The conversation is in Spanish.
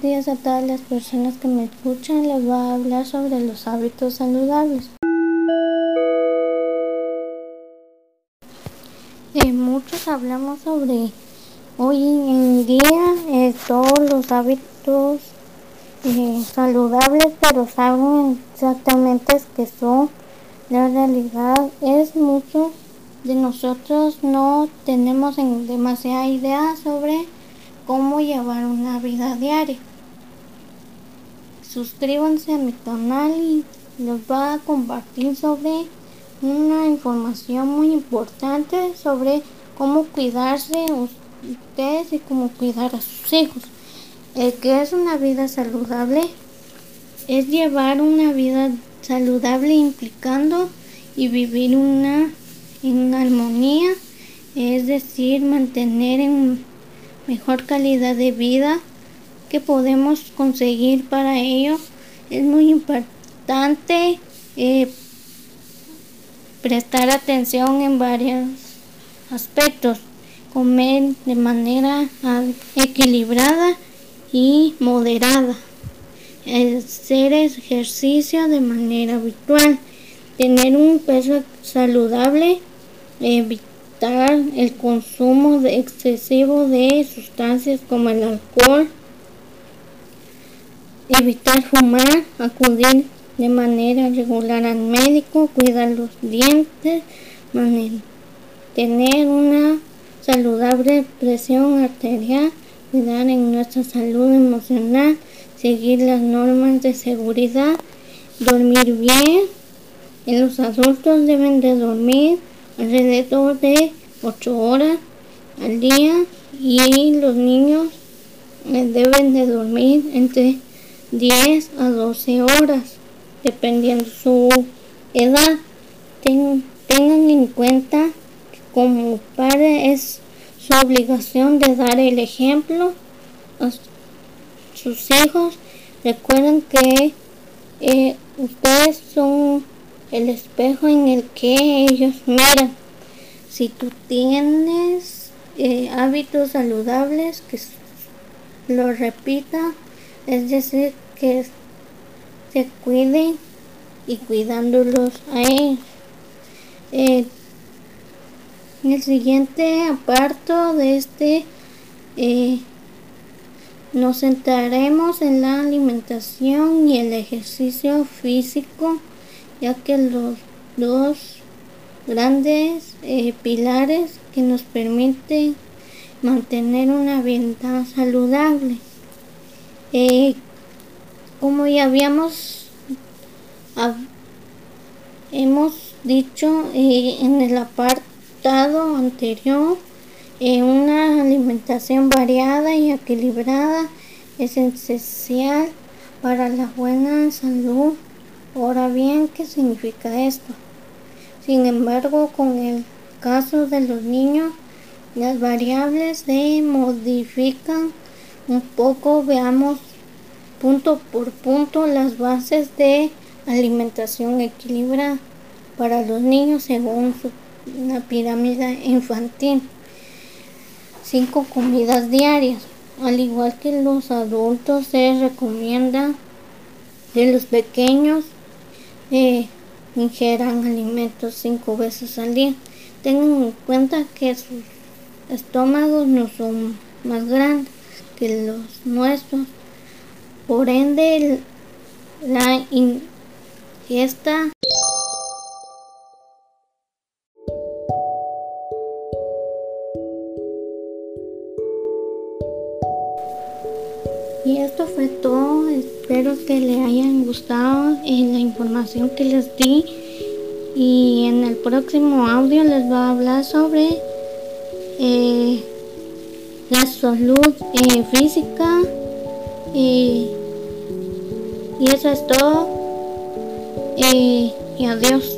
a todas las personas que me escuchan. Les voy a hablar sobre los hábitos saludables. Eh, muchos hablamos sobre hoy en día eh, todos los hábitos eh, saludables, pero saben exactamente qué son. La realidad es mucho de nosotros no tenemos demasiada idea sobre cómo llevar una vida diaria. Suscríbanse a mi canal y les voy a compartir sobre una información muy importante sobre cómo cuidarse ustedes y cómo cuidar a sus hijos. El que es una vida saludable es llevar una vida saludable implicando y vivir una en armonía, es decir, mantener en mejor calidad de vida que podemos conseguir para ello. Es muy importante eh, prestar atención en varios aspectos, comer de manera equilibrada y moderada, hacer ejercicio de manera habitual, tener un peso saludable, evitar el consumo excesivo de sustancias como el alcohol, evitar fumar, acudir de manera regular al médico, cuidar los dientes, tener una saludable presión arterial, cuidar en nuestra salud emocional, seguir las normas de seguridad, dormir bien. En los adultos deben de dormir alrededor de 8 horas al día y los niños eh, deben de dormir entre 10 a 12 horas dependiendo su edad. tengan en cuenta que como padre es su obligación de dar el ejemplo a sus hijos. Recuerden que eh, ustedes son el espejo en el que ellos miran. Si tú tienes eh, hábitos saludables, que lo repita, es decir, que se cuiden y cuidándolos a ellos. Eh, en el siguiente aparto de este eh, nos centraremos en la alimentación y el ejercicio físico, ya que los dos grandes eh, pilares que nos permiten mantener una vida saludable. Como ya habíamos hemos dicho eh, en el apartado anterior, eh, una alimentación variada y equilibrada es esencial para la buena salud. Ahora bien, ¿qué significa esto? Sin embargo, con el caso de los niños, las variables se modifican un poco. Veamos punto por punto las bases de alimentación equilibrada para los niños según una pirámide infantil. Cinco comidas diarias. Al igual que los adultos se recomienda que los pequeños eh, ingieran alimentos cinco veces al día. Tengan en cuenta que sus estómagos no son más grandes que los nuestros por ende, la ingesta Y esto fue todo. Espero que le hayan gustado en la información que les di. Y en el próximo audio les voy a hablar sobre eh, la salud eh, física. y eso es todo. y adiós.